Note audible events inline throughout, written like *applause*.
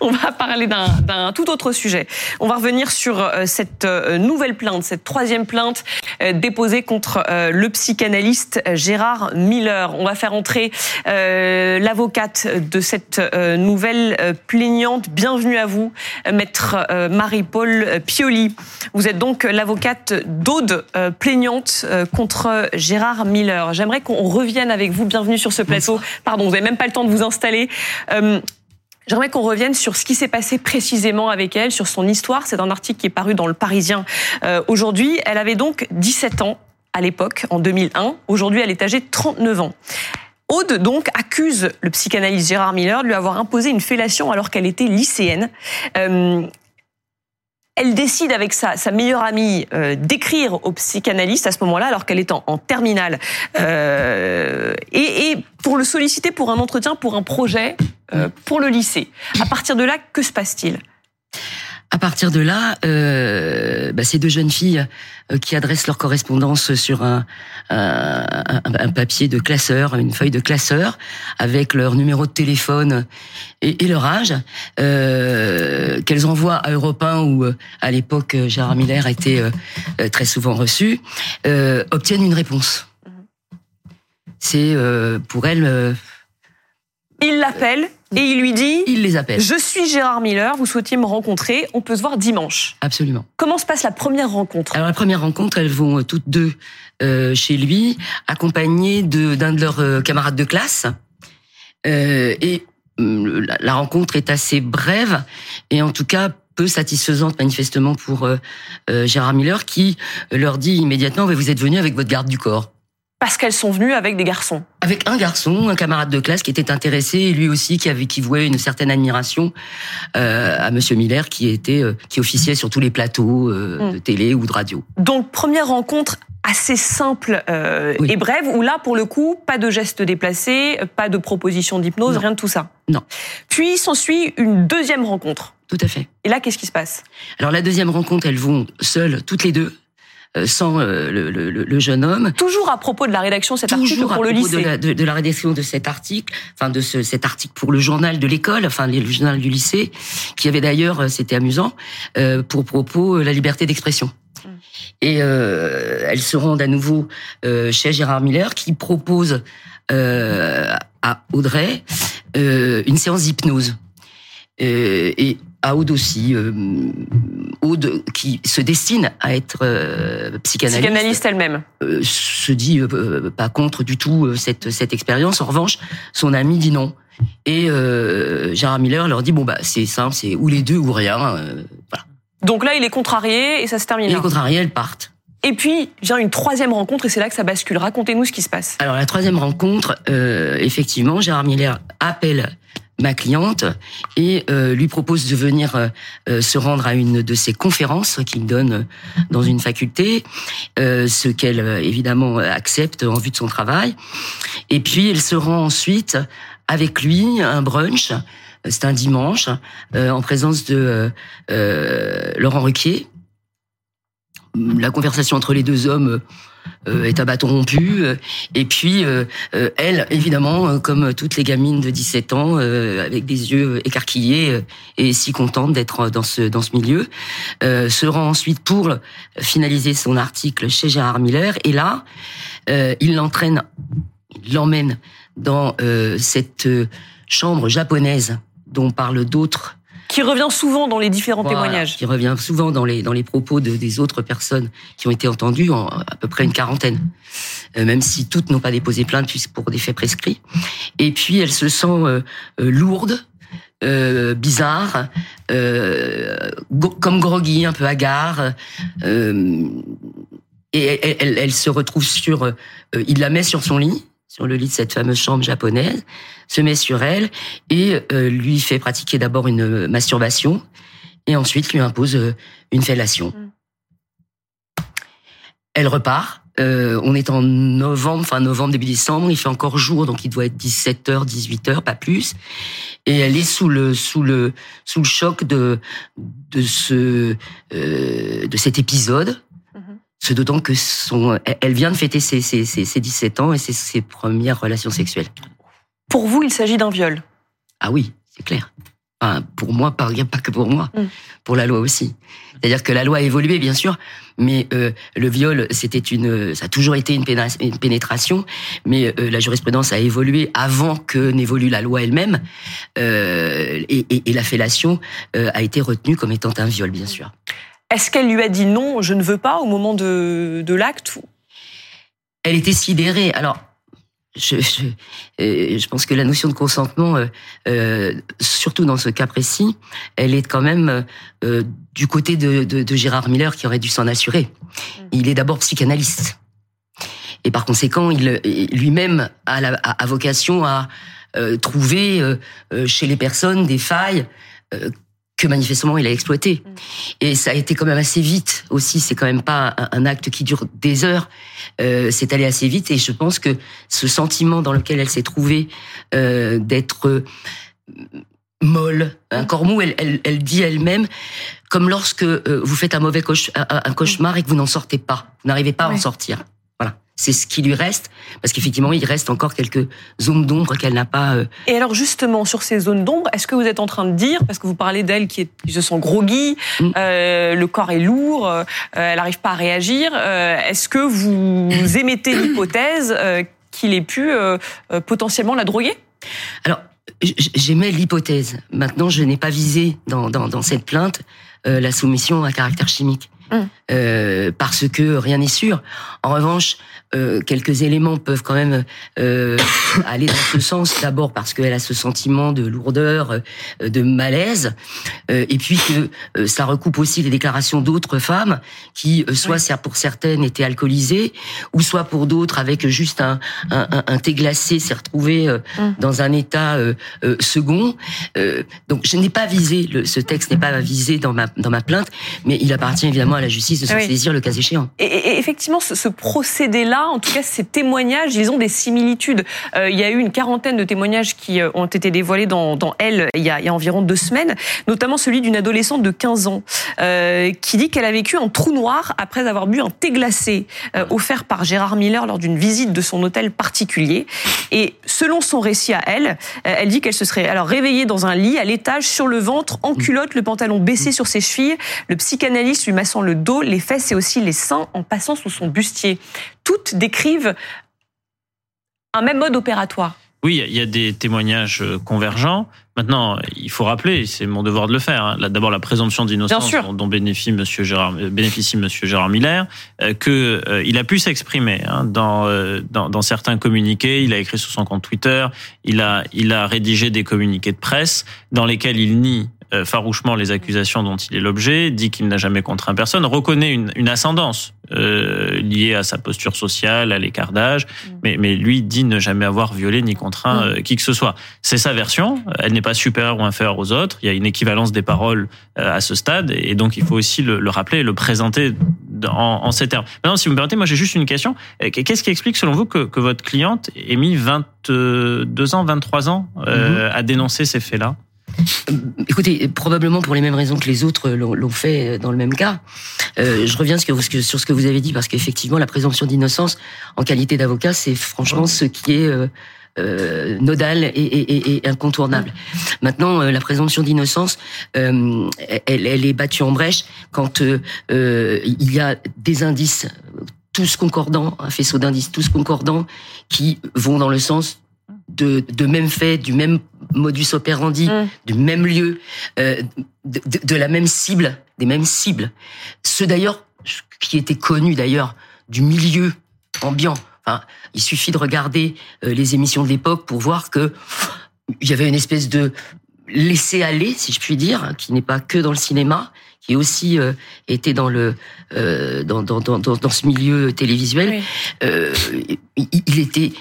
On va parler d'un tout autre sujet. On va revenir sur euh, cette euh, nouvelle plainte, cette troisième plainte euh, déposée contre le psychanalyste Gérard Miller. On va faire entrer l'avocate de cette nouvelle plaignante. Bienvenue à vous, maître Marie-Paul Pioli. Vous êtes donc l'avocate d'Aude, plaignante contre Gérard Miller. J'aimerais qu'on revienne avec vous. Bienvenue sur ce plateau. Pardon, vous n'avez même pas le temps de vous installer. J'aimerais qu'on revienne sur ce qui s'est passé précisément avec elle, sur son histoire. C'est un article qui est paru dans le Parisien euh, aujourd'hui. Elle avait donc 17 ans à l'époque, en 2001. Aujourd'hui, elle est âgée de 39 ans. Aude, donc, accuse le psychanalyste Gérard Miller de lui avoir imposé une fellation alors qu'elle était lycéenne. Euh, elle décide avec sa, sa meilleure amie euh, d'écrire au psychanalyste à ce moment-là, alors qu'elle est en, en terminale, euh, et, pour le solliciter pour un entretien, pour un projet, euh, pour le lycée. À partir de là, que se passe-t-il? À partir de là, euh, bah, ces deux jeunes filles euh, qui adressent leur correspondance sur un, un, un, papier de classeur, une feuille de classeur, avec leur numéro de téléphone et, et leur âge, euh, qu'elles envoient à Europe 1, où euh, à l'époque Gérard Miller était euh, très souvent reçu, obtiennent une réponse. C'est pour elles... Il l'appelle et il lui dit Il les appelle. Je suis Gérard Miller, vous souhaitiez me rencontrer, on peut se voir dimanche. Absolument. Comment se passe la première rencontre? Alors la première rencontre, elles vont euh, toutes deux euh, chez lui, accompagnées d'un de, leurs euh, camarades de classe. Euh, et euh, la, la, rencontre est assez brève et en tout cas peu satisfaisante manifestement pour euh, Gérard Miller qui leur dit immédiatement vous êtes venu avec votre garde du corps parce qu'elles sont venues avec des garçons. Avec un garçon, un camarade de classe qui était intéressé, et lui aussi qui avait qui vouait une certaine admiration euh, à Monsieur Miller, qui était euh, qui officiait sur tous les plateaux euh, mm. de télé ou de radio. Donc première rencontre assez simple oui. et brève, où là, pour le coup, pas de gestes déplacés, pas de proposition d'hypnose, rien de tout ça. Non. Puis s'ensuit une deuxième rencontre. Tout à fait. Et là, qu'est-ce qui se passe? Alors la deuxième rencontre, elles vont seules, toutes les deux, sans euh, le, le, le, jeune homme. Toujours à propos de la rédaction de cet article pour le lycée. De la, de, de la rédaction de cet article, enfin de ce, cet article pour le journal de l'école, enfin le journal du lycée, qui avait d'ailleurs, euh, c'était amusant, euh, pour propos la liberté d'expression. Mmh. Et euh, elles se rendent à nouveau euh, chez Gérard Miller, qui propose euh, à Audrey une séance d'hypnose. et à Aude aussi, Aude, qui se destine à être euh, psychanalyste, psychanalyste elle-même, euh, se dit euh, pas contre du tout euh, cette cette expérience. En revanche, son ami dit non. Et euh, Gérard Miller leur dit bon bah c'est simple, c'est ou les deux ou rien. voilà. Donc là, il est contrarié et ça se termine. Il est contrarié, elles partent. Et puis vient une troisième rencontre et c'est là que ça bascule. Racontez-nous ce qui se passe. Alors la troisième rencontre, effectivement, Gérard Miller appelle ma cliente et euh, lui propose de venir euh, se rendre à une de ses conférences qu'il donne dans une faculté, euh, ce qu'elle évidemment accepte en vue de son travail. Et puis elle se rend ensuite avec lui un brunch. C'est un dimanche en présence de Laurent Ruquier. La conversation entre les deux hommes euh, est à bâton rompu. Et puis, euh, euh, elle, évidemment, comme toutes les gamines de 17 ans, avec des yeux écarquillés et si contente d'être dans ce dans ce milieu, se rend ensuite pour finaliser son article chez Gérard Miller. Et là, il l'entraîne, il l'emmène dans cette chambre japonaise dont parlent d'autres qui revient souvent dans les différents voilà, témoignages. Qui revient souvent dans les dans les propos de, des autres personnes qui ont été entendues, en, à peu près une quarantaine, euh, même si toutes n'ont pas déposé plainte pour des faits prescrits. Et puis elle se sent euh, euh, lourde. Euh, bizarre, euh, comme groggy, un peu hagard, euh, et elle, elle, elle, se retrouve sur. il la met sur son lit, sur le lit de cette fameuse chambre japonaise, se met sur elle et euh, lui fait pratiquer d'abord une masturbation et ensuite lui impose euh, une fellation. Mm. Elle repart. Euh, on est en novembre, fin novembre, début décembre. Il fait encore jour, donc il doit être 17h, 18h, pas plus. Et elle est sous le sous le sous le choc de de ce euh, de cet épisode ce d'autant que son, elle vient de fêter ses, ses, ses, ses 17 ans et ses, ses, premières relations sexuelles. Pour vous, il s'agit d'un viol Ah oui, c'est clair. Enfin, pour moi, pas, pas que pour moi, mm. pour la loi aussi. C'est-à-dire que la loi a évolué, bien sûr, mais euh, le viol, c'était une, ça a toujours été une, pénétration, mais euh, la jurisprudence a évolué avant que n'évolue la loi elle-même, euh, et, et, et, la fellation a été retenue comme étant un viol, bien sûr. Est-ce qu'elle lui a dit non, je ne veux pas au moment de, de l'acte Elle était sidérée. Alors, je, je, euh, je, pense que la notion de consentement, euh, euh, surtout dans ce cas précis, elle est quand même du côté de, de, de, Gérard Miller qui aurait dû s'en assurer. Mm. Il est d'abord psychanalyste. Et par conséquent, il lui-même a, la, a, vocation à trouver chez les personnes des failles que manifestement il a exploité. Mm. Et ça a été quand même assez vite aussi. C'est quand même pas un, acte qui dure des heures. Euh, c'est allé assez vite et je pense que ce sentiment dans lequel elle s'est trouvée euh, d'être euh, molle, un mm. corps mou, elle, elle, elle dit elle-même, comme lorsque vous faites un mauvais un, cauchemar et que vous n'en sortez pas, vous n'arrivez pas à en sortir. C'est ce qui lui reste, parce qu'effectivement, il reste encore quelques zones d'ombre qu'elle n'a pas. Euh... Et alors justement, sur ces zones d'ombre, est-ce que vous êtes en train de dire, parce que vous parlez d'elle qui, est, qui se sent groggy, mm. euh, le corps est lourd, euh, elle n'arrive pas à réagir, est-ce que vous *coughs* émettez l'hypothèse qu'il ait pu potentiellement la droguer? Alors, j'émets l'hypothèse. Maintenant, je n'ai pas visé dans, dans, dans cette plainte la soumission à caractère chimique. Mm. Euh, parce que rien n'est sûr. En revanche, euh, quelques éléments peuvent quand même euh, *coughs* aller dans ce sens. D'abord parce qu'elle a ce sentiment de lourdeur, euh, de malaise, euh, et puis que ça recoupe aussi les déclarations d'autres femmes qui, soit oui. pour certaines, étaient alcoolisées, ou soit pour d'autres, avec juste un, un, un thé glacé, s'est retrouvé mm. dans un état second. donc je n'ai pas visé, le, ce texte n'est pas visé dans ma, dans ma plainte, mais il appartient évidemment à la justice de se oui. saisir le cas échéant. Et, et effectivement, ce, ce procédé-là, en tout cas ces témoignages, ils ont des similitudes. Euh, il y a eu une quarantaine de témoignages qui euh, ont été dévoilés dans, dans Elle il y, a, il y a environ deux semaines, notamment celui d'une adolescente de 15 ans euh, qui dit qu'elle a vécu un trou noir après avoir bu un thé glacé euh, offert par Gérard Miller lors d'une visite de son hôtel particulier. Et selon son récit à elle, elle dit qu'elle se serait alors réveillée dans un lit à l'étage sur le ventre, en culotte, le pantalon baissé sur ses chevilles, le psychanalyste lui massant le dos, les fesses et aussi les seins en passant sous son bustier. Toutes décrivent un même mode opératoire. Oui, il y a des témoignages euh, convergents. Maintenant, il faut rappeler, c'est mon devoir de le faire. Hein, D'abord, la présomption d'innocence dont, bénéficie Monsieur Gérard, euh, bénéficie Monsieur Gérard Miller, euh, que il a pu s'exprimer hein, dans, dans, dans certains communiqués. Il a écrit sur son compte Twitter. Il a il a rédigé des communiqués de presse dans lesquels il nie farouchement les accusations dont il est l'objet, dit qu'il n'a jamais contraint personne, reconnaît une, une ascendance euh, liée à sa posture sociale, à l'écart d'âge, mmh. mais, mais lui dit ne jamais avoir violé ni contraint mmh. euh, qui que ce soit. C'est sa version, elle n'est pas supérieure ou inférieure aux autres, il y a une équivalence des paroles euh, à ce stade, et donc il faut aussi le, le rappeler et le présenter en, en, ces termes. Maintenant, si vous me permettez, moi j'ai juste une question. Euh, qu'est-ce qui explique selon vous que, que votre cliente ait mis 22 ans, 23 ans euh, mmh. à dénoncer ces faits-là? Écoutez, probablement pour les mêmes raisons que les autres l'ont fait dans le même cas. Euh, je reviens sur ce que vous avez dit parce qu'effectivement, la présomption d'innocence en qualité d'avocat, c'est franchement ce qui est euh, euh, nodal et, et, et, incontournable. Maintenant, euh, la présomption d'innocence, euh, elle, elle, est battue en brèche quand euh, il y a des indices tous concordants, un faisceau d'indices tous concordants qui vont dans le sens de, de même fait, du même modus operandi, mm. du même lieu, euh, de, de, de, la même cible, des mêmes cibles. Ceux d'ailleurs qui étaient connus d'ailleurs du milieu ambiant. Enfin, il suffit de regarder euh, les émissions de l'époque pour voir que il y avait une espèce de laisser aller, si je puis dire, qui n'est pas que dans le cinéma, qui aussi euh, était dans le euh, dans, dans, dans, dans ce milieu télévisuel. Oui. Euh, il, il était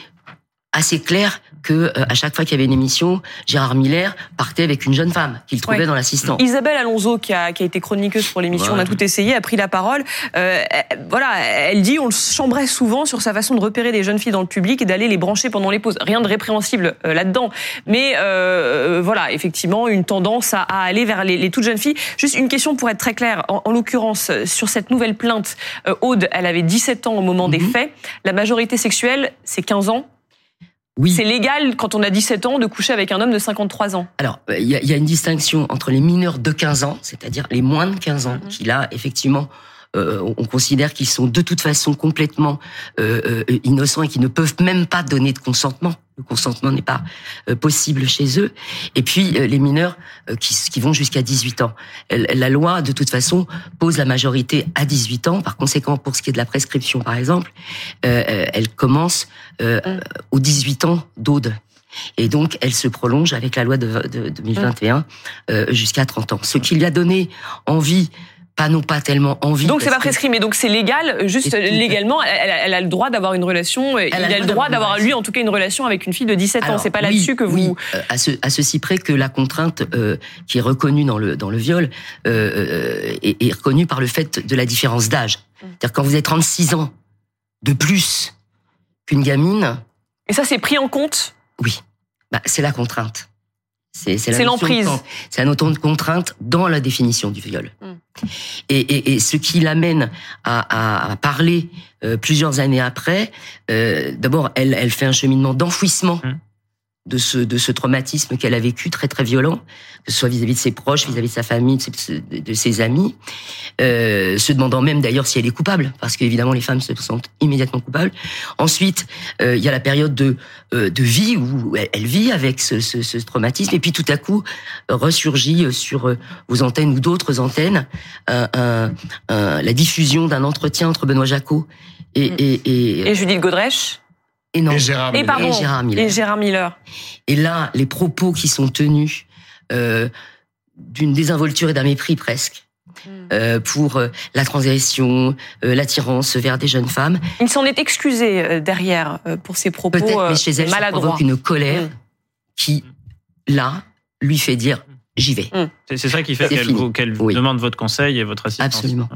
assez clair que euh, à chaque fois qu'il y avait une émission, Gérard Miller partait avec une jeune femme qu'il trouvait ouais. dans l'assistant. Isabelle Alonso, qui a, qui a été chroniqueuse pour l'émission, on a tout essayé, a pris la parole. Euh, voilà, elle dit on le chambrait souvent sur sa façon de repérer des jeunes filles dans le public et d'aller les brancher pendant les pauses. Rien de répréhensible euh, là-dedans, mais euh, voilà, effectivement, une tendance à, à aller vers les, les, toutes jeunes filles. Juste une question pour être très claire. En, en l'occurrence, sur cette nouvelle plainte, euh, Aude, elle avait 17 ans au moment mm -hmm. des mhm. faits. La majorité sexuelle, c'est 15 ans. Oui. C'est légal quand on a 17 ans de coucher avec un homme de 53 ans. Alors, il y, a, une distinction entre les mineurs de 15 ans, c'est-à-dire les moins de 15 ans, mhm. qui là, effectivement, euh, on considère qu'ils sont de toute façon complètement euh, euh, innocents et qui ne peuvent même pas donner de consentement. Le consentement n'est pas possible chez eux. Et puis les mineurs qui, qui vont jusqu'à 18 ans. La loi, de toute façon, pose la majorité à 18 ans. Par conséquent, pour ce qui est de la prescription, par exemple, elle commence euh, aux 18 ans d'Aude. Et donc, elle se prolonge avec la loi de, de 2021 jusqu'à 30 ans. Ce qui lui a donné envie pas non pas tellement envie. Donc c'est pas prescrit, mais donc c'est légal, juste légalement, elle, a le droit d'avoir une relation, il a, le droit d'avoir lui en tout cas une relation avec une fille de 17 ans. C'est pas là-dessus que vous. Oui, euh, à, ce, à ceci près que la contrainte euh, qui est reconnue dans le dans le viol euh, est, est, reconnue par le fait de la différence d'âge. Mm. C'est-à-dire quand vous êtes 36 ans de plus qu'une gamine. Et ça c'est pris en compte? Oui, bah, c'est la contrainte. C'est l'emprise. C'est un autant de contrainte dans la définition du viol. Mm. Et, et, et, ce qui l'amène à, à, parler euh, plusieurs années après, euh, d'abord, elle, elle fait un cheminement d'enfouissement mm de ce de ce traumatisme qu'elle a vécu très très violent, que ce soit vis-à-vis de ses proches, vis-à-vis de sa famille, de ses, amis, euh, se demandant même d'ailleurs si elle est coupable, parce qu'évidemment les femmes se sentent immédiatement coupables. Ensuite, euh, il y a la période de euh, de vie où elle, vit avec ce, ce, ce, traumatisme, et puis tout à coup ressurgit sur vos antennes ou d'autres antennes la diffusion d'un entretien entre Benoît Jacot et, et, et, et Judith Godrèche et, non. et, Gérard, Miller. et Gérard Miller. Et là, les propos qui sont tenus euh, d'une désinvolture et d'un mépris presque. Hmm. Euh, pour euh, la transgression, euh, l'attirance vers des jeunes femmes. Il s'en est excusé derrière pour ses propos Peut-être, mais chez elle, ça provoque une colère hmm. qui, là, lui fait dire j'y vais. Hmm. C'est ça qui fait qu'elle vous, demande votre conseil et votre assistance. Absolument.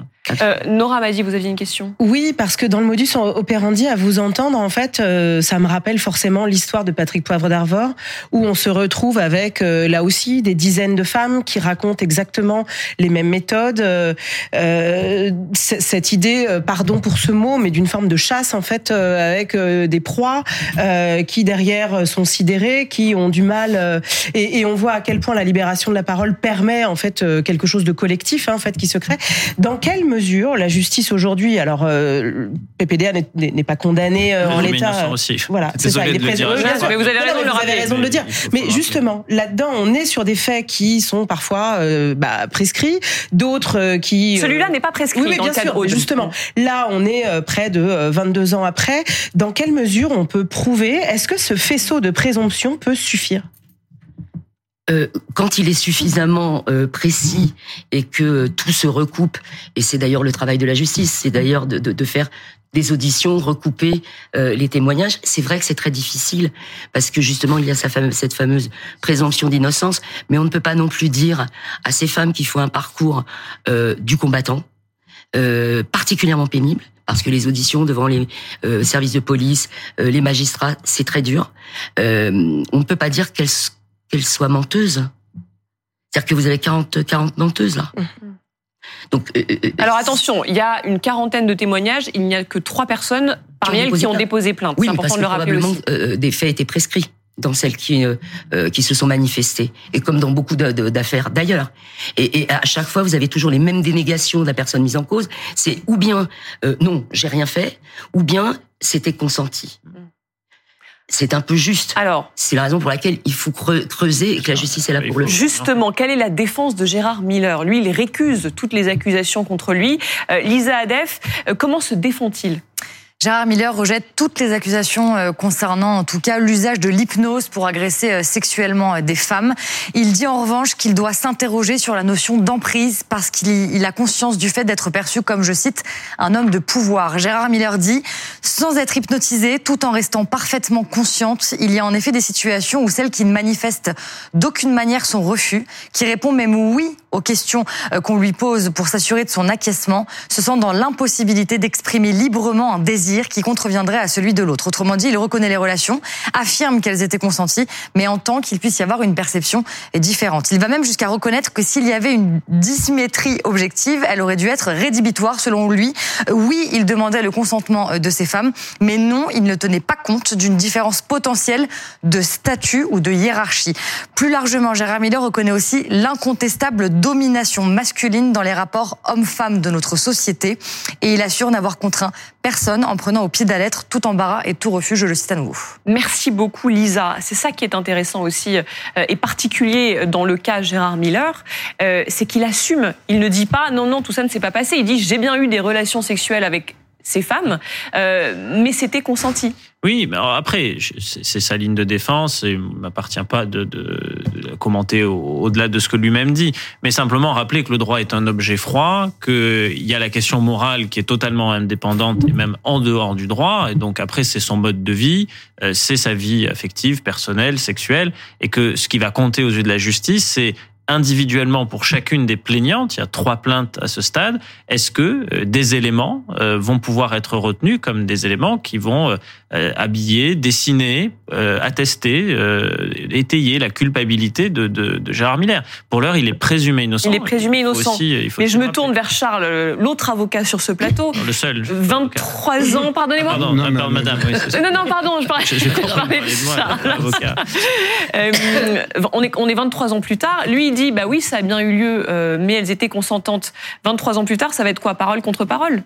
Euh, Nora Madi, vous aviez une question Oui, parce que dans le modus operandi, à vous entendre, en fait, euh, ça me rappelle forcément l'histoire de Patrick Poivre d'Arvor, où on se retrouve avec, euh, là aussi, des dizaines de femmes qui racontent exactement les mêmes méthodes. cette idée, pardon pour ce mot, mais d'une forme de chasse, en fait, avec des proies qui, derrière, sont sidérées, qui ont du mal. Et, et on voit à quel point la libération de la parole permet en fait euh, quelque chose de collectif hein, en fait qui se crée. Dans quelle mesure la justice aujourd'hui, alors euh, PPDA n'est pas condamné euh, en l'état, voilà, c'est ça, il est présent. Mais vous avez raison, vous avez raison de le dire. Mais justement, là-dedans, on est sur des faits qui sont parfois bah, prescrits, d'autres qui. Celui-là n'est pas prescrit. Oui, bien sûr. Justement, là, on est près de 22 ans après. Dans quelle mesure on peut prouver Est-ce que ce faisceau de présomption peut suffire? Euh, quand il est suffisamment euh, précis et que tout se recoupe, et c'est d'ailleurs le travail de la justice, c'est d'ailleurs de, de, de, faire des auditions, recouper euh, les témoignages. C'est vrai que c'est très difficile parce que justement il y a sa fameuse, cette fameuse présomption d'innocence, mais on ne peut pas non plus dire à ces femmes qui font un parcours du combattant particulièrement pénible parce que les auditions devant les services de police, les magistrats, c'est très dur. on ne peut pas dire qu'elles qu'elle soit menteuse. C'est-à-dire que vous avez 40, 40 menteuses là. Mmh. Donc, euh, euh, euh, Alors attention, il y a une quarantaine de témoignages, il n'y a que trois personnes parmi elles qui ont déposé plainte. Oui, C'est important de le rappeler aussi. des faits étaient prescrits dans celles qui qui se sont manifestées et comme dans beaucoup d'affaires d'ailleurs. Et, et, à chaque fois, vous avez toujours les mêmes dénégations de la personne mise en cause. C'est ou bien non, j'ai rien fait, ou bien c'était consenti. Mmh c'est un peu juste. Alors, c'est la raison pour laquelle il faut creuser et que la justice est là pour le. Justement, quelle est la défense de Gérard Miller? Lui, il récuse toutes les accusations contre lui. Euh, Lisa Adef, euh, comment se défend-il? Gérard Miller rejette toutes les accusations euh, concernant en tout cas l'usage de l'hypnose pour agresser euh, sexuellement euh, des femmes. Il dit en revanche qu'il doit s'interroger sur la notion d'emprise parce qu'il a conscience du fait d'être perçu comme, je cite, un homme de pouvoir. Gérard Miller dit, sans être hypnotisé, tout en restant parfaitement consciente, il y a en effet des situations où celles qui ne manifestent d'aucune manière son refus, qui répond même oui aux questions euh, qu'on lui pose pour s'assurer de son acquiescement, se sent dans l'impossibilité d'exprimer librement un désir qui contreviendrait à celui de l'autre. Autrement dit, il reconnaît les relations, affirme qu'elles étaient consenties, mais entend qu'il puisse y avoir une perception différente. Il va même jusqu'à reconnaître que s'il y avait une dissymétrie objective, elle aurait dû être rédhibitoire selon lui. Oui, il demandait le consentement de ses femmes, mais non, il ne tenait pas compte d'une différence potentielle de statut ou de hiérarchie. Plus largement, Gérard Miller reconnaît aussi l'incontestable domination masculine dans les rapports hommes-femmes de notre société et il assure n'avoir contraint personne en prenant au pied de la lettre tout embarras et tout refus, je le cite à nouveau. Merci beaucoup Lisa. C'est ça qui est intéressant aussi euh, et particulier dans le cas Gérard Miller, euh, c'est qu'il assume, il ne dit pas non non tout ça ne s'est pas passé, il dit j'ai bien eu des relations sexuelles avec ces femmes, euh, mais c'était consenti. Oui, mais après, c'est sa ligne de défense et m'appartient pas de, de, de commenter au-delà de ce que lui-même dit, mais simplement rappeler que le droit est un objet froid, qu'il y a la question morale qui est totalement indépendante et même en dehors du droit, et donc après c'est son mode de vie, euh, c'est sa vie affective, personnelle, sexuelle, et que ce qui va compter aux yeux de la justice, c'est individuellement pour chacune des plaignantes, il y a trois plaintes à ce stade, est-ce que euh, des éléments euh, vont pouvoir être retenus comme des éléments qui vont euh, habiller, dessiner, attester, étayer la culpabilité de, de, de, Gérard Miller Pour l'heure, il est présumé innocent. Il est présumé innocent. Mais je me tourne vers Charles, l'autre avocat sur ce plateau. le seul. 23 ans, pardonnez-moi. pardon, non, non, madame. non, non, pardon, je parlais, je, je, je parlais de Charles. on, est, on est 23 ans plus tard. Lui, il bah oui, ça a bien eu lieu, euh, mais elles étaient consentantes. 23 ans plus tard, ça va être quoi Parole contre parole?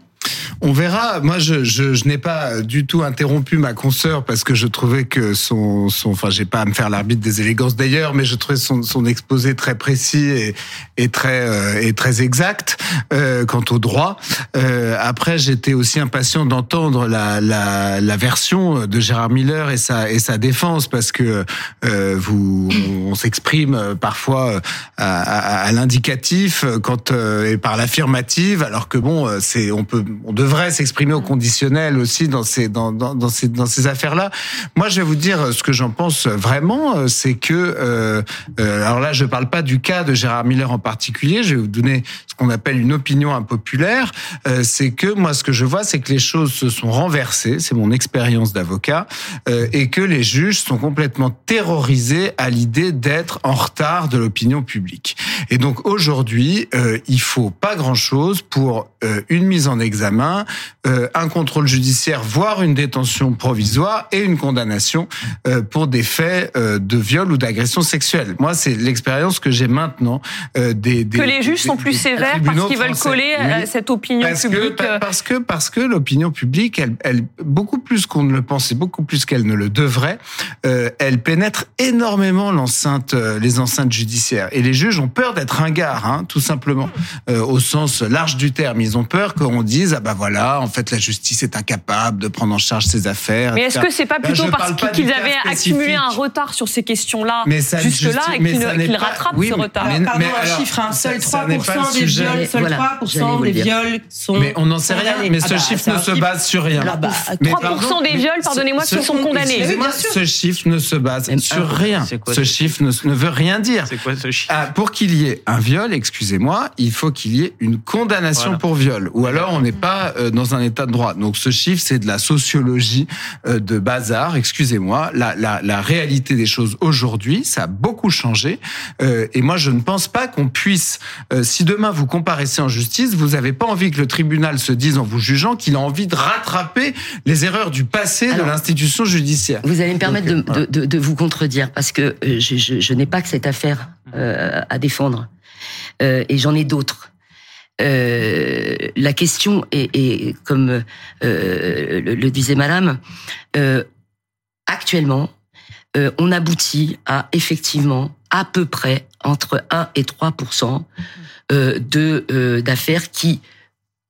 On verra. Moi, je, je, je n'ai pas du tout interrompu ma consoeur parce que je trouvais que son, son enfin, j'ai pas à me faire l'arbitre des élégances d'ailleurs, mais je trouvais son, son exposé très précis et, et très euh, et très exact euh, quant au droit. Euh, après, j'étais aussi impatient d'entendre la, la, la, version de Gérard Miller et sa et sa défense parce que euh, vous, on s'exprime parfois à, à, à l'indicatif quand et par l'affirmative, alors que bon, c'est on peut on devrait s'exprimer au conditionnel aussi dans ces dans, dans, ces dans ces affaires-là. Moi, je vais vous dire ce que j'en pense vraiment, c'est que euh, euh, alors là, je parle pas du cas de Gérard Miller en particulier. Je vais vous donner ce qu'on appelle une opinion impopulaire. Euh, c'est que moi, ce que je vois, c'est que les choses se sont renversées. C'est mon expérience d'avocat euh, et que les juges sont complètement terrorisés à l'idée d'être en retard de l'opinion publique. Et donc aujourd'hui, euh, il faut pas grand-chose pour euh, une mise en examen, euh, un contrôle judiciaire, voire une détention provisoire et une condamnation euh, pour des faits de viol ou d'agression sexuelle. Moi, c'est l'expérience que j'ai maintenant des, des, que les juges sont plus sévères parce qu'ils veulent coller à cette opinion parce publique. Que, parce que parce que l'opinion publique, elle, elle beaucoup plus qu'on ne le pensait, beaucoup plus qu'elle ne le devrait, elle pénètre énormément l'enceinte, les enceintes judiciaires. Et les juges ont peur d'être ringards, hein, tout simplement, au sens large du terme. Ils ont peur qu'on dise ah bah voilà, en fait la justice est incapable de prendre en charge ses affaires. Mais est-ce que c'est pas ben, plutôt parce qu'ils avaient accumulé un retard sur ces questions-là jusque-là et qu'ils rattrapent ce retard mais, Pardon, un chiffre, un seul 3% des viols, seul 3% des viols sont. Mais on n'en sait rien. Mais ce chiffre ne se base sur rien. 3% bah, des viols, pardonnez-moi, qui sont condamnés. Ce chiffre ne se base sur rien. Ce chiffre ne veut rien dire. C'est quoi ce chiffre? Ah, Pour qu'il y ait un viol, excusez-moi, il faut qu'il y ait une condamnation pour viol. Ou alors on n'est pas euh, dans un état de droit. Donc ce chiffre, c'est de la sociologie euh, de bazar. Excusez-moi. La, la, la, réalité des choses aujourd'hui, ça a beaucoup changé. Euh, et moi, je ne pense pas qu'on puisse, si demain vous comparaissez en justice, vous n'avez pas envie que le tribunal se dise en vous jugeant qu'il a envie de rattraper les erreurs du passé de l'institution judiciaire. Vous allez me permettre de, de, de, vous contredire parce que je, je, je n'ai pas que cette affaire à défendre. et j'en ai d'autres. Euh, la question est, comme euh, le, disait Madame, euh, actuellement, on aboutit à effectivement à peu près entre 1 et 3 de d'affaires qui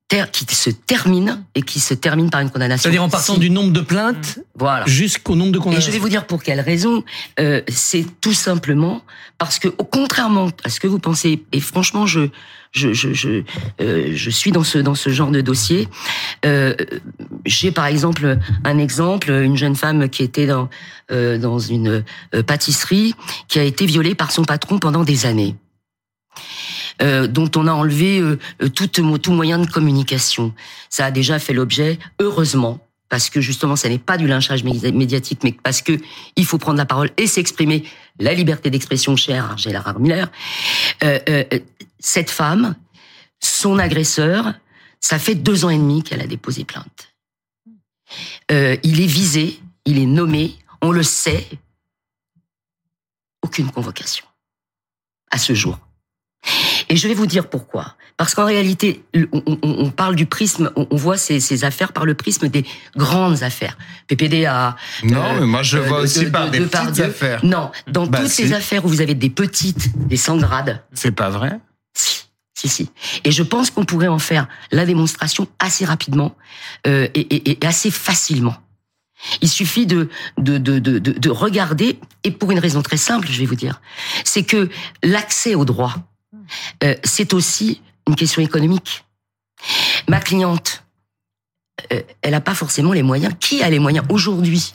qui se termine et qui se termine par une condamnation. C'est-à-dire en partant du nombre de plaintes voilà. jusqu'au nombre de condamnations. Et je vais vous dire pour quelle raison. Euh, c'est tout simplement parce que, contrairement à ce que vous pensez, et franchement, je je je je, euh, je suis dans ce dans ce genre de dossier. Euh, J'ai par exemple un exemple, une jeune femme qui était dans euh, dans une euh, pâtisserie qui a été violée par son patron pendant des années. Dont on a enlevé tout, tout moyen de communication. Ça a déjà fait l'objet, heureusement, parce que justement, ça n'est pas du lynchage médiatique, mais parce que il faut prendre la parole et s'exprimer. La liberté d'expression chère Gérard Miller. Euh, euh, cette femme, son agresseur, ça fait deux ans et demi qu'elle a déposé plainte. Euh, il est visé, il est nommé, on le sait. Aucune convocation à ce jour. Et je vais vous dire pourquoi. Parce qu'en réalité, on, parle du prisme, on, voit ces, affaires par le prisme des grandes affaires. PPDA. Non, euh, mais moi je vois euh, aussi par des petites affaires. Non, dans bah, toutes ces affaires où vous avez des petites, des sans grades. C'est pas vrai Si. Si, si. Et je pense qu'on pourrait en faire la démonstration assez rapidement euh, et, et, assez facilement. Il suffit de, de, de, de, de regarder, et pour une raison très simple, je vais vous dire, c'est que l'accès au droit, euh, c'est aussi une question économique. Ma cliente, euh, elle n'a pas forcément les moyens. Qui a les moyens aujourd'hui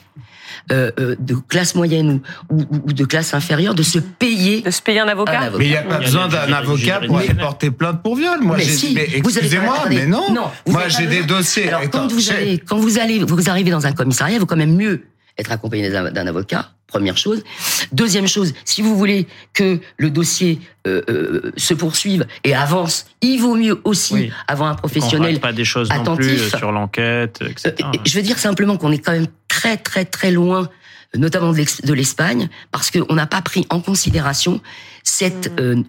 euh, de classe moyenne ou, de classe inférieure de se payer de se payer un avocat, mais il n'y a pas besoin d'un avocat pour aller porter plainte pour viol. Moi excusez-moi mais non, moi j'ai des dossiers. Quand vous allez quand vous allez vous arrivez dans un commissariat il vaut quand même mieux être accompagné d'un avocat Première chose. Deuxième chose, si vous voulez que le dossier euh, euh, se poursuive et avance, il vaut mieux aussi avoir un professionnel pas des choses non plus euh, sur l'enquête, etc. je veux dire simplement qu'on est quand même très très très loin notamment de l'Espagne, parce qu'on n'a pas pris en considération cette mmh.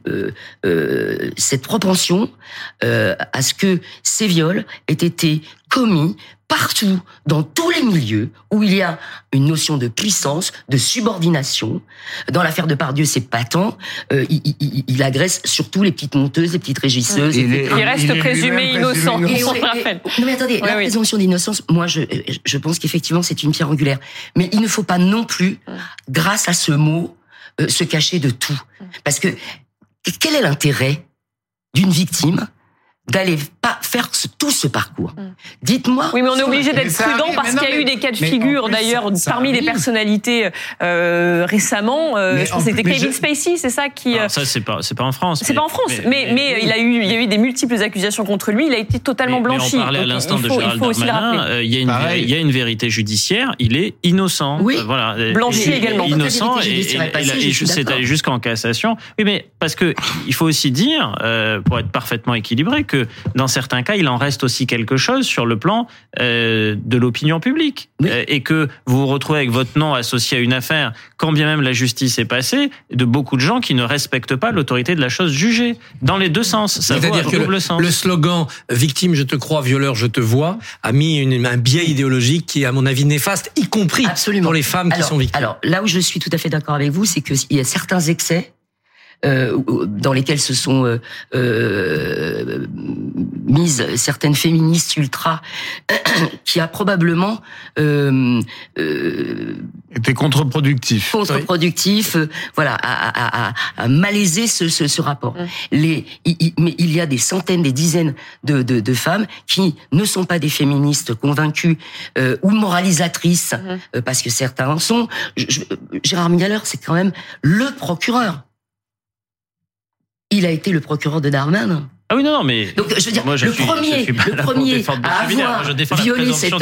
cette propension à ce que ces viols aient été commis partout, dans tous les milieux où il y a une notion de puissance, de subordination. Dans l'affaire de Pardieu, c'est patent. Euh, il, il, il, agresse surtout les petites monteuses, les petites régisseuses. Il, reste présumé innocent. non mais attendez, la présomption d'innocence, moi je, je pense qu'effectivement c'est une pierre angulaire. Mais il ne faut pas non plus, grâce à ce mot, euh, se cacher de tout. Parce que quel est l'intérêt d'une victime d'aller pas faire tout ce parcours. Mm. Dites-moi. Oui, mais on est obligé d'être prudent parce qu'il y a eu des cas de figure d'ailleurs parmi les personnalités euh, récemment. Euh, c'était Kevin Spacey, c'est ça qui. Euh, ça c'est pas c'est pas en France. C'est pas en France, mais mais, il a eu il y a eu des multiples accusations contre lui. Il a été totalement blanchi. on parlait à l'instant de Gérald Darmanin. Il y a une il y a une vérité judiciaire. Il est innocent. Oui. Voilà. Blanchi également. Innocent et, c'est allé jusqu'en cassation. Oui, mais parce que il faut aussi dire pour être parfaitement équilibré que dans certains cas, il en reste aussi quelque chose sur le plan euh, de l'opinion publique. Euh, et que vous vous retrouvez avec votre nom associé à une affaire, quand bien même la justice est passée, de beaucoup de gens qui ne respectent pas l'autorité de la chose jugée. Dans les deux sens. Ça veut dire que le, sens. le slogan « victime, je te crois, violeur, je te vois » a mis une, un biais idéologique qui est, à mon avis, néfaste, y compris pour les femmes qui sont victimes. Alors, là où je suis tout à fait d'accord avec vous, c'est qu'il y a certains excès dans lesquels se sont euh, euh, mises certaines féministes ultra, *coughs* qui a probablement euh, été contre-productif. Contre-productif, voilà, à, à, à, malaiser ce, ce, ce rapport. Les, il, mais il y a des centaines, des dizaines de, de, de, femmes qui ne sont pas des féministes convaincues ou moralisatrices, parce que certains en sont. Gérard Miller, c'est quand même le procureur il a été le procureur de Darmanin. Ah oui, non, non, mais. Donc, je veux dire, le premier, le premier à avoir violé cette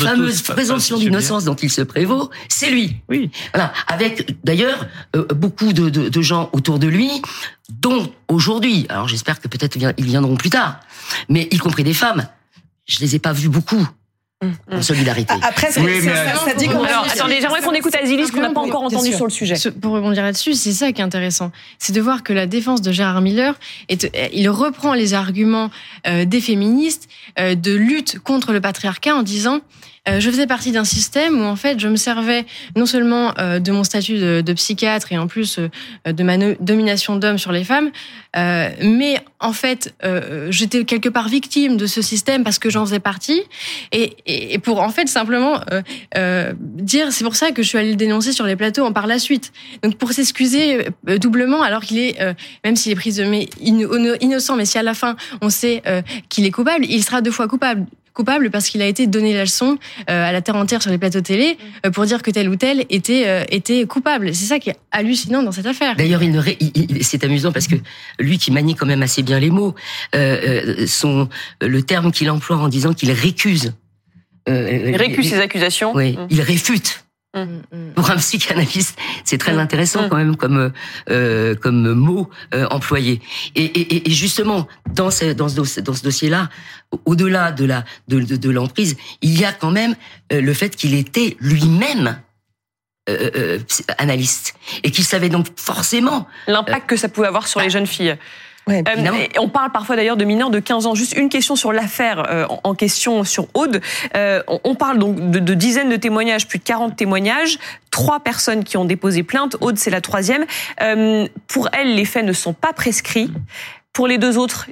fameuse présomption d'innocence dont il se prévaut, c'est lui. Oui. Voilà. Avec, d'ailleurs, euh, beaucoup de, de, de, gens autour de lui, dont aujourd'hui, alors j'espère que peut-être ils viendront plus tard, mais y compris des femmes. Je les ai pas vus beaucoup en solidarité. Après, ça, dit qu'on. Alors, attendez, j'aimerais qu'on écoute Azilis, qu'on n'a pas encore entendu sur le sujet. Pour rebondir là-dessus, c'est ça qui est intéressant. C'est de voir que la défense de Gérard Miller, est, il reprend les arguments euh, des féministes euh, de lutte contre le patriarcat en disant euh, je faisais partie d'un système où en fait je me servais non seulement euh, de mon statut de, de, psychiatre et en plus euh, de ma domination d'homme sur les femmes, mais en fait j'étais quelque part victime de ce système parce que j'en faisais partie et, pour en fait simplement dire c'est pour ça que je suis allée le dénoncer sur les plateaux en par la suite. Donc pour s'excuser doublement alors qu'il est même s'il est prisonnier innocent mais si à la fin on sait qu'il est coupable, il sera deux fois coupable coupable parce qu'il a été donné la leçon à la terre entière sur les plateaux télé pour dire que tel ou tel était était coupable. C'est ça qui est hallucinant dans cette affaire. D'ailleurs, il, il, c'est amusant parce que lui qui manie quand même assez bien les mots, son le terme qu'il emploie en disant qu'il récuse. il récuse ses accusations. Oui, il réfute. Mm, mm. Pour un psychanalyste, c'est très mm. intéressant quand même comme euh, comme mot euh, employé. Et, et, et, justement, dans ce dans ce, dans ce dossier-là, au-delà de la de, de, l'emprise, il y a quand même euh, le fait qu'il était lui-même euh, euh, analyste et qu'il savait donc forcément l'impact que ça pouvait avoir sur les jeunes filles. Ouais, euh, on parle parfois d'ailleurs de mineurs de 15 ans. Juste une question sur l'affaire euh, en question sur Aude. Euh, on parle donc de, de, dizaines de témoignages, plus de 40 témoignages, trois personnes qui ont déposé plainte. Aude, c'est la troisième. pour elle, les faits ne sont pas prescrits. Pour les deux autres,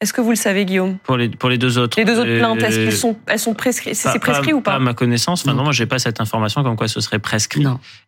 est-ce que vous le savez, Guillaume? Pour les pour les deux autres. Les deux autres plaintes, est-ce qu'elles sont elles sont prescrites C'est prescrit ou pas? À ma connaissance, enfin non, moi j'ai pas cette information comme quoi ce serait prescrit.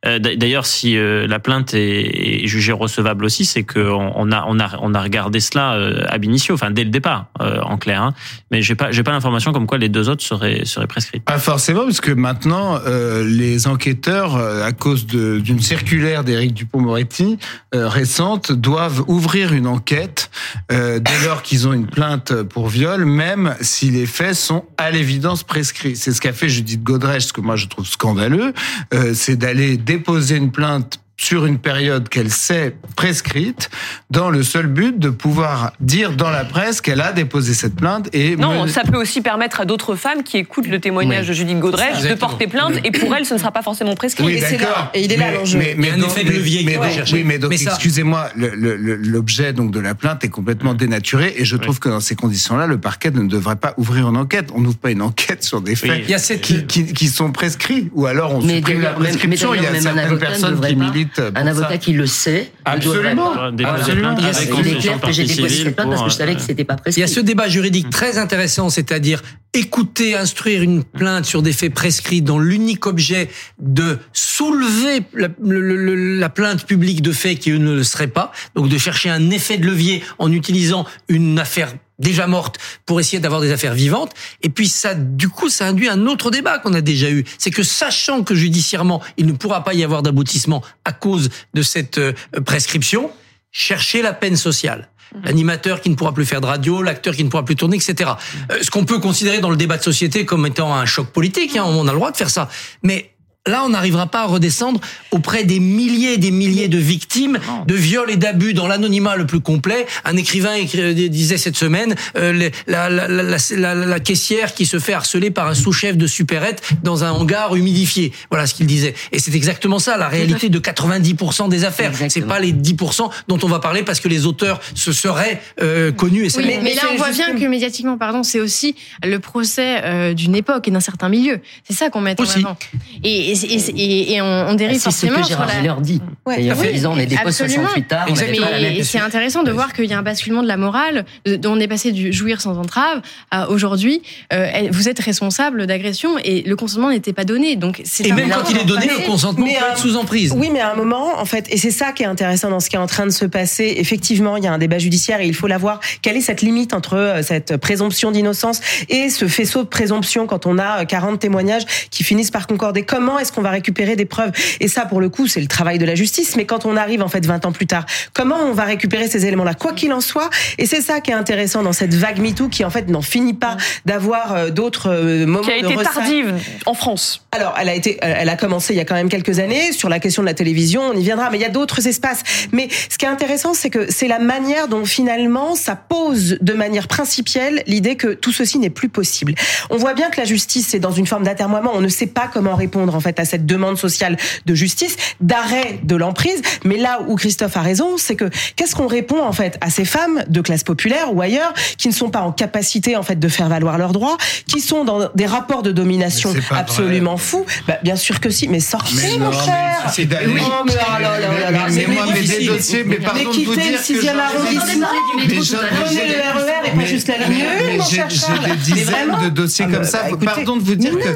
Euh, D'ailleurs, si euh, la plainte est, jugée recevable aussi, c'est que on a on a on a regardé cela euh, ab initio, enfin dès le départ, euh, en clair. Hein. Mais j'ai pas j'ai pas l'information comme quoi les deux autres seraient seraient prescrits. Pas forcément, parce que maintenant euh, les enquêteurs, à cause d'une circulaire d'Éric Dupont-Moretti récente, doivent ouvrir une enquête dès lors qu'ils ont une une plainte pour viol, même si les faits sont à l'évidence prescrits. C'est ce qu'a fait Judith Godrèche, ce que moi je trouve scandaleux, euh, c'est d'aller déposer une plainte sur une période qu'elle sait prescrite, dans le seul but de pouvoir dire dans la presse qu'elle a déposé cette plainte. Et non, ça peut aussi permettre à d'autres femmes qui écoutent le témoignage de Judith Godrèche de porter plainte, et pour elles, ce ne sera pas forcément prescrit. Oui, là, et il est là l'enjeu. Mais, mais, un effet de levier mais, oui, mais donc, excusez-moi, l'objet donc de la plainte est complètement dénaturé, et je trouve que dans ces conditions-là, le parquet ne devrait pas ouvrir une enquête. On n'ouvre pas une enquête sur des faits qui, qui, qui, sont prescrits, ou alors on supprime la prescription. Il y a certaines personnes qui militent un avocat qui le sait. Absolument. Absolument. Il est clair que j'ai déposé cette plainte parce que je savais que c'était pas prescrit. Il y a ce débat juridique très intéressant, c'est-à-dire écouter, instruire une plainte sur des faits prescrits dans l'unique objet de soulever la, la, plainte publique de faits qui ne le seraient pas, donc de chercher un effet de levier en utilisant une affaire déjà morte pour essayer d'avoir des affaires vivantes. Et puis ça, du coup, ça induit un autre débat qu'on a déjà eu. C'est que sachant que judiciairement, il ne pourra pas y avoir d'aboutissement à cause de cette euh, prescription, chercher la peine sociale mmh. l'animateur qui ne pourra plus faire de radio, l'acteur qui ne pourra plus tourner, etc. Euh, ce qu'on peut considérer dans le débat de société comme étant un choc politique, hein, on a le droit de faire ça. Mais là, on n'arrivera pas à redescendre auprès des milliers et des milliers de victimes de viols et d'abus dans l'anonymat le plus complet. Un écrivain disait cette semaine euh, la, la, la, la, caissière qui se fait harceler par un sous-chef de supérette dans un hangar humidifié. Voilà ce qu'il disait. Et c'est exactement ça, la réalité de 90% des affaires. C'est pas les 10% dont on va parler parce que les auteurs se seraient euh, connus. Et oui, mais, là, on voit bien que médiatiquement, pardon, c'est aussi le procès euh, d'une époque et d'un certain milieu. C'est ça qu'on met en avant. Et, et, et, on, dérive bah, forcément ce que sur la... leur dit. Ouais, oui, on est des 68 tard. Et c'est intéressant de voir qu'il y a un basculement de la morale, dont on est passé du jouir sans entrave à aujourd'hui, euh, vous êtes responsable d'agression et le consentement n'était pas donné. Donc et même quand il est donné, le consentement peut être sous emprise. Oui, mais à un moment, en fait, et c'est ça qui est intéressant dans ce qui est en train de se passer. Effectivement, il y a un débat judiciaire et il faut l'avoir. Quelle est cette limite entre euh, cette présomption d'innocence et ce faisceau de présomption quand on a 40 euh, témoignages qui finissent par concorder? Comment est-ce qu'on va récupérer des preuves? Et ça, pour le coup, c'est le travail de la justice. Mais quand on arrive en fait 20 ans plus tard, comment on va récupérer ces éléments-là? Quoi qu'il en soit, et c'est ça qui est intéressant dans cette vague MeToo qui en fait n'en finit pas d'avoir euh, d'autres euh, moments qui a été tardive en France. Alors, elle a été, elle a commencé il y a quand même quelques années sur la question de la télévision. On y viendra, mais il y a d'autres espaces. Mais ce qui est intéressant, c'est que c'est la manière dont finalement ça pose de manière principielle l'idée que tout ceci n'est plus possible. On voit bien que la justice est dans une forme d'atermoiement. On ne sait pas comment répondre en fait à cette demande sociale de justice, d'arrêt de l'emprise. Mais là où Christophe a raison, c'est que qu'est-ce qu'on répond en fait à ces femmes de classe populaire ou ailleurs qui ne sont pas en capacité en fait de faire valoir leurs droits, qui sont dans des rapports de domination absolument fous? Bah, Bien sûr que si, mais sortez mon cher. C'est oui. mais mais moi, mais des dossiers, mais pardon de vous dire que le 6e arrondissement, prenez le RER et juste la ligne J'ai des dizaines de dossiers comme ça. Pardon de vous dire que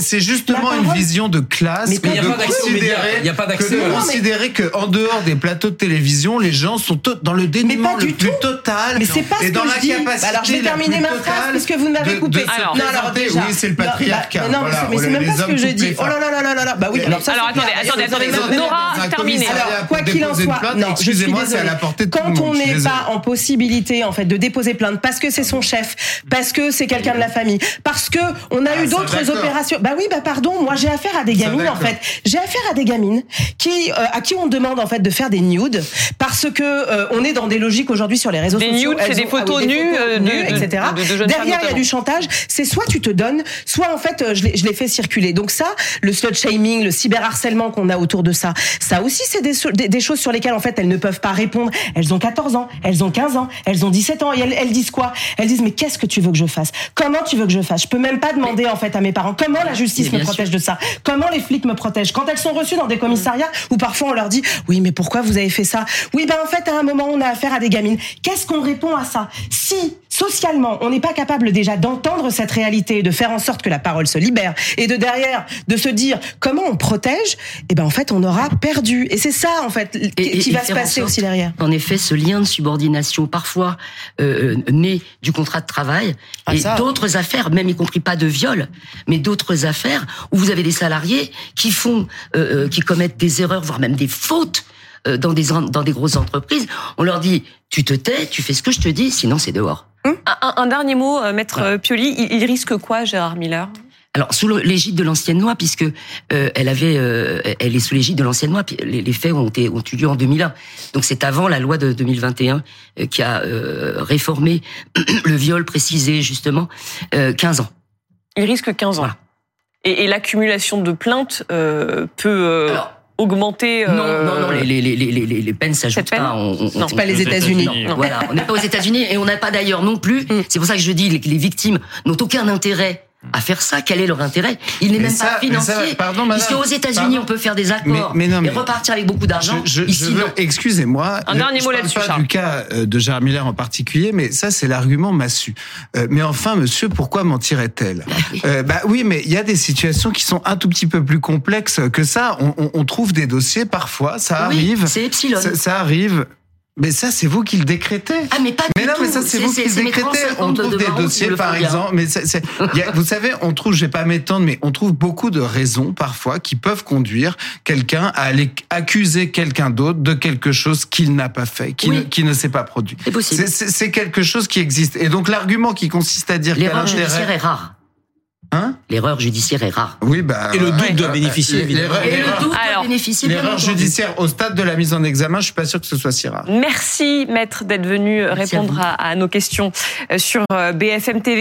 c'est justement une vision de classe que de considérer que en dehors des plateaux de télévision, les gens sont dans le dénuement le plus total. Mais c'est pas ce que je dis. Alors je vais terminer ma phrase puisque vous m'avez coupé. Non, alors déjà. Oui, c'est le patriarcat. Non, mais c'est même pas ce que je dis. Oh là là là là là. Bah oui. Alors attendez, attendez, attendez. Nora, terminez. Alors quoi qu'il en soit, non, excusez-moi, c'est à la portée de Quand on n'est pas en possibilité en fait de déposer plainte parce que c'est son chef, parce que c'est quelqu'un de la famille, parce que on a eu d'autres opérations. Bah oui, bah pardon, moi j'ai affaire à des gamines en fait. J'ai affaire à des gamines qui euh, à qui on demande en fait de faire des nudes parce que euh, on est dans des logiques aujourd'hui sur les réseaux sociaux. Des nudes, c'est des photos nues, etc. Derrière, il y a du chantage. C'est soit tu te donnes, soit en fait je les fais circuler. Donc ça, le slut shaming, le cyberharcèlement qu'on a autour de ça, ça aussi c'est des, des, choses sur lesquelles en fait elles ne peuvent pas répondre. Elles ont 14 ans, elles ont 15 ans, elles ont 17 ans et elles, elles disent quoi? Elles disent mais qu'est-ce que tu veux que je fasse? Comment tu veux que je fasse? Je peux même pas demander en fait à mes parents comment la justice me protège de ça? Comment les flics me protègent? Quand elles sont reçues dans des commissariats où parfois on leur dit oui mais pourquoi vous avez fait ça? Oui ben en fait à un moment on a affaire à des gamines. Qu'est-ce qu'on répond à ça? Si socialement on n'est pas capable déjà d'entendre cette réalité, de faire en sorte que la parole se libère et de derrière de se dire comment on protège, eh ben en fait on aura perdu. Et c'est ça en fait qui va se passer aussi derrière. En effet, ce lien de subordination parfois euh, né du contrat de travail ah, et d'autres affaires, même y compris pas de viol, mais d'autres affaires où vous avez des salariés qui font, euh, euh qui commettent des erreurs, voire même des fautes euh, dans des dans des grosses entreprises. On leur dit tu te tais, tu fais ce que je te dis, sinon c'est dehors. Un, un, dernier mot, euh, maître Pioli, il, il risque quoi, Gérard Miller? Alors sous l'égide de l'ancienne loi, puisque euh, elle avait, euh, elle est sous l'égide de l'ancienne loi. Les, les, faits ont, été, ont eu lieu en 2001, donc c'est avant la loi de 2021 euh, qui a réformé *clears throat* le viol, précisé justement 15 ans. Il risque 15 ans. Et, et l'accumulation de plaintes peut. Augmenter. Non, non, non, les, les, les, les, les peines s'ajoutent pas. On, on, non, pas les États-Unis. Voilà, on n'est pas aux États-Unis et on n'a pas d'ailleurs non plus. Mm. C'est pour ça que je dis que les victimes n'ont aucun intérêt à faire ça. Quel est leur intérêt? Il n'est même pas financier. pardon, madame, Puisque aux États-Unis, on peut faire des accords mais, non, mais, et repartir avec beaucoup d'argent. Ici, excusez-moi. Un dernier mot là-dessus. Pas du cas euh, de Gérard Miller en particulier, mais ça, c'est l'argument massu. Euh, mais enfin, monsieur, pourquoi mentirait-elle? Bah, oui. Euh, bah oui, mais il y a des situations qui sont un tout petit peu plus complexes que ça. On, on, on trouve des dossiers parfois, ça oui, arrive. C'est epsilon. Ça, ça arrive. Mais ça, c'est vous qui le décrétez. Ah, mais pas Mais non, mais ça, c'est vous qui le décrétez. On trouve des dossiers, par exemple. Mais vous savez, on trouve, je vais pas m'étendre, mais on trouve beaucoup de raisons, parfois, qui peuvent conduire quelqu'un à aller accuser quelqu'un d'autre de quelque chose qu'il n'a pas fait, qui, ne, qui ne s'est pas produit. C'est possible. C'est quelque chose qui existe. Et donc, l'argument qui consiste à dire L'erreur judiciaire est rare. Hein L'erreur judiciaire est rare. Oui, bah. Et le doute doit bénéficier, évidemment. Et le doute doit bénéficier. L'erreur judiciaire au stade de la mise en examen, je suis pas sûr que ce soit si rare. Merci, maître, d'être venu répondre à, à, nos questions euh, sur euh, BFM TV.